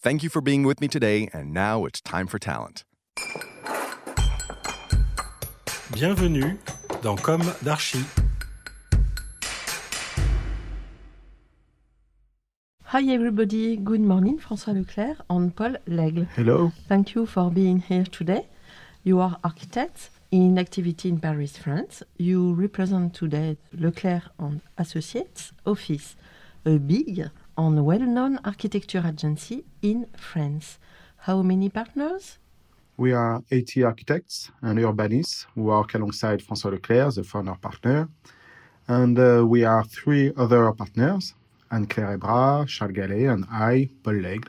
Thank you for being with me today, and now it's time for talent. Bienvenue dans Comme d'Archi. Hi everybody, good morning, François Leclercq and Paul Laigle. Hello. Thank you for being here today. You are architects in activity in Paris, France. You represent today Leclercq and Associates office, a big and well-known architecture agency in France. How many partners? We are 80 architects and urbanists who work alongside François Leclercq, the founder partner. And uh, we are three other partners, Anne-Claire Ebra, Charles Gallet, and I, Paul Laigle.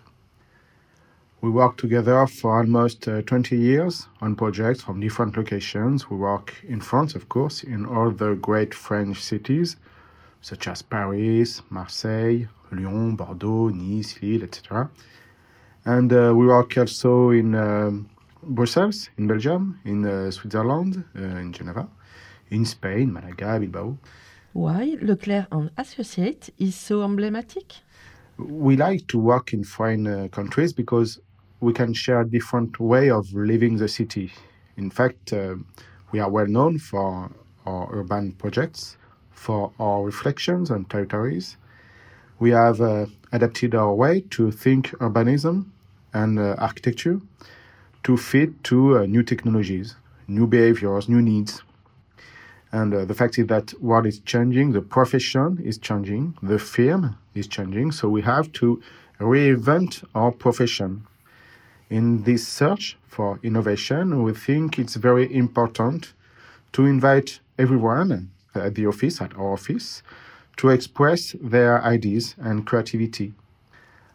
We work together for almost uh, 20 years on projects from different locations. We work in France, of course, in all the great French cities, such as Paris, Marseille, Lyon, Bordeaux, Nice, Lille, etc. And uh, we work also in um, Brussels, in Belgium, in uh, Switzerland, uh, in Geneva, in Spain, Malaga, Bilbao. Why Leclercq and Associates is so emblematic? We like to work in foreign uh, countries because we can share a different way of living the city. In fact, uh, we are well known for our urban projects, for our reflections on territories. We have uh, adapted our way to think urbanism and uh, architecture to fit to uh, new technologies, new behaviors, new needs. And uh, the fact is that world is changing, the profession is changing, the firm is changing, so we have to reinvent our profession. In this search for innovation, we think it's very important to invite everyone at the office, at our office, to express their ideas and creativity.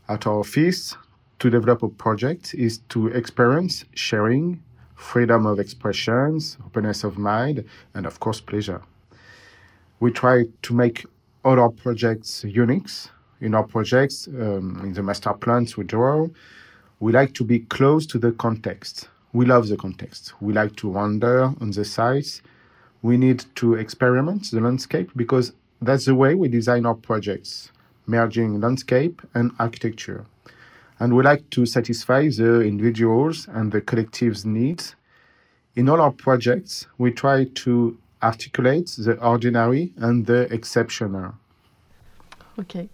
At our office, to develop a project is to experience sharing, freedom of expressions, openness of mind, and of course, pleasure. We try to make all our projects unique. In our projects, um, in the master plans we draw, we like to be close to the context. We love the context. We like to wander on the sites. We need to experiment the landscape because that's the way we design our projects, merging landscape and architecture. And we like to satisfy the individuals and the collective's needs. In all our projects, we try to articulate the ordinary and the exceptional. Okay.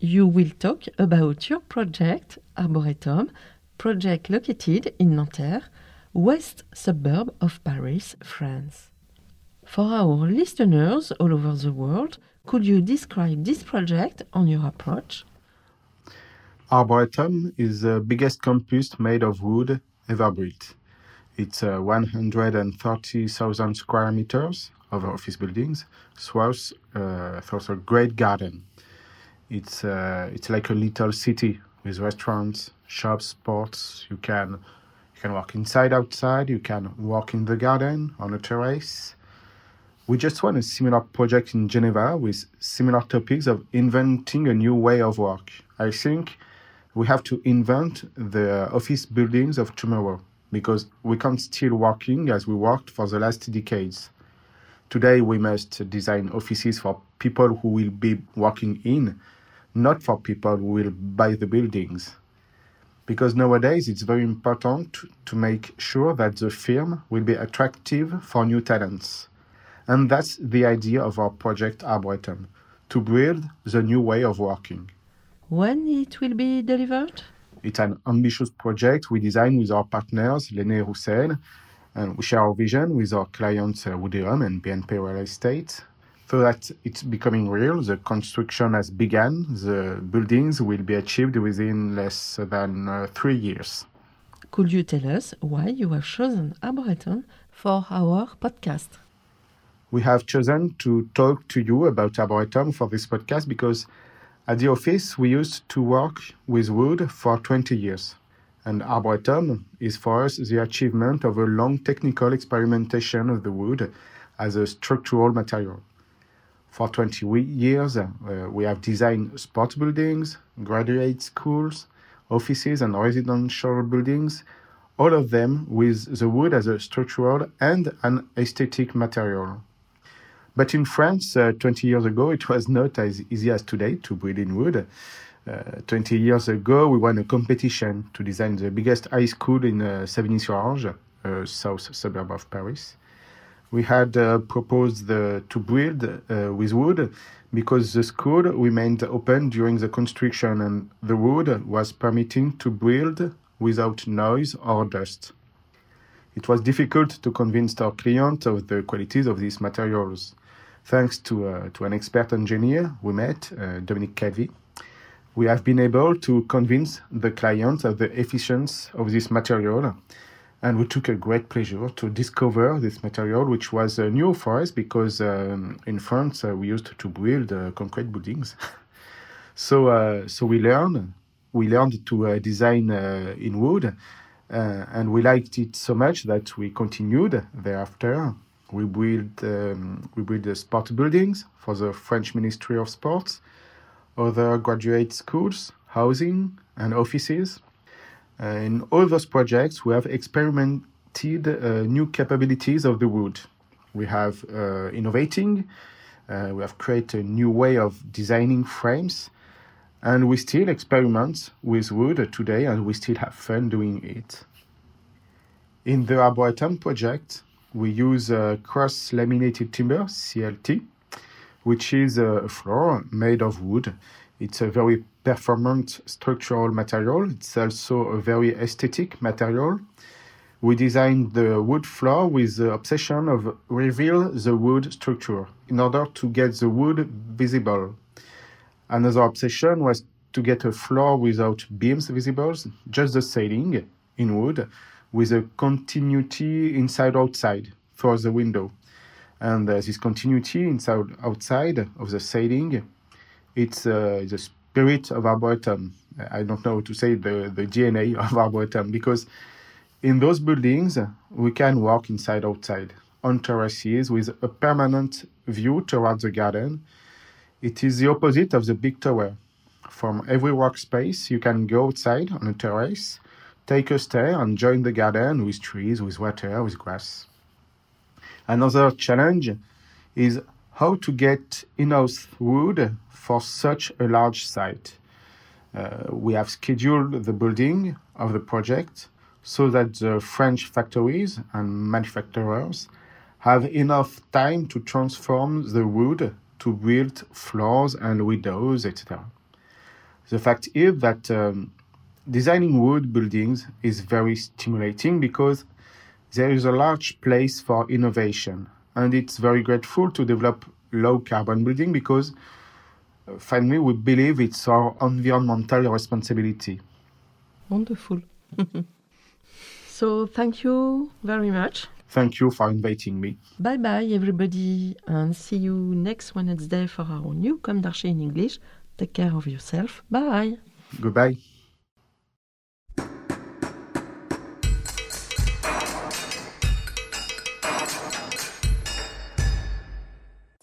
You will talk about your project, Arboretum, project located in Nanterre, west suburb of Paris, France. For our listeners all over the world, could you describe this project and your approach? Arboretum is the biggest campus made of wood ever built. It's uh, 130,000 square meters of office buildings, throughout, uh, a great garden. It's, uh, it's like a little city with restaurants, shops, sports. You can, you can walk inside, outside. You can walk in the garden, on a terrace. We just won a similar project in Geneva with similar topics of inventing a new way of work. I think we have to invent the office buildings of tomorrow because we can't still working as we worked for the last decades. Today we must design offices for people who will be working in, not for people who will buy the buildings. Because nowadays it's very important to, to make sure that the firm will be attractive for new talents. And that's the idea of our project Arboretum, to build the new way of working. When it will be delivered? It's an ambitious project we designed with our partners, Laisné Roussel, and we share our vision with our clients, uh, and BNP Real Estate. So that it's becoming real, the construction has begun, the buildings will be achieved within less than uh, three years. Could you tell us why you have chosen Arboretum for our podcast? We have chosen to talk to you about Arboretum for this podcast because at the office we used to work with wood for 20 years. And Arboretum is for us the achievement of a long technical experimentation of the wood as a structural material. For 20 years, uh, we have designed sports buildings, graduate schools, offices, and residential buildings, all of them with the wood as a structural and an aesthetic material. But in France, uh, 20 years ago, it was not as easy as today to build in wood. Uh, 20 years ago, we won a competition to design the biggest high school in uh, Savigny-sur-Orge, a south suburb of Paris we had uh, proposed the, to build uh, with wood because the school remained open during the construction and the wood was permitting to build without noise or dust. It was difficult to convince our client of the qualities of these materials. Thanks to, uh, to an expert engineer we met, uh, Dominique Cavy, we have been able to convince the client of the efficiency of this material and we took a great pleasure to discover this material, which was uh, new for us because um, in France uh, we used to build uh, concrete buildings. so, uh, so we learned, we learned to design in wood, and we liked it so much that we continued thereafter. We built um, we built the sport buildings for the French Ministry of Sports, other graduate schools, housing, and offices. Uh, in all those projects, we have experimented uh, new capabilities of the wood. We have uh, innovating, we have created a new way of designing frames, and we still experiment with wood today, and we still have fun doing it. In the Arboretum project, we use uh, cross laminated timber, CLT, which is a floor made of wood. It's a very performant structural material. It's also a very aesthetic material. We designed the wood floor with the obsession of reveal the wood structure in order to get the wood visible. Another obsession was to get a floor without beams visible, just the ceiling in wood with a continuity inside outside for the window. And uh, this continuity inside outside of the ceiling it's uh, the spirit of Arboretum. I don't know how to say the, the DNA of Arboretum because in those buildings we can walk inside outside on terraces with a permanent view towards the garden. It is the opposite of the big tower. From every workspace, you can go outside on a terrace, take a stair, and join the garden with trees, with water, with grass. Another challenge is how to get enough wood for such a large site. Uh, we have scheduled the building of the project so that the French factories and manufacturers have enough time to transform the wood to build floors and windows, etc. The fact is that um, designing wood buildings is very stimulating because there is a large place for innovation and it's very grateful to develop low carbon building because uh, finally we believe it's our environmental responsibility. Wonderful. so thank you very much. Thank you for inviting me. Bye bye everybody and see you next Wednesday for our new Comme d'Archi in English. Take care of yourself. Bye. Goodbye.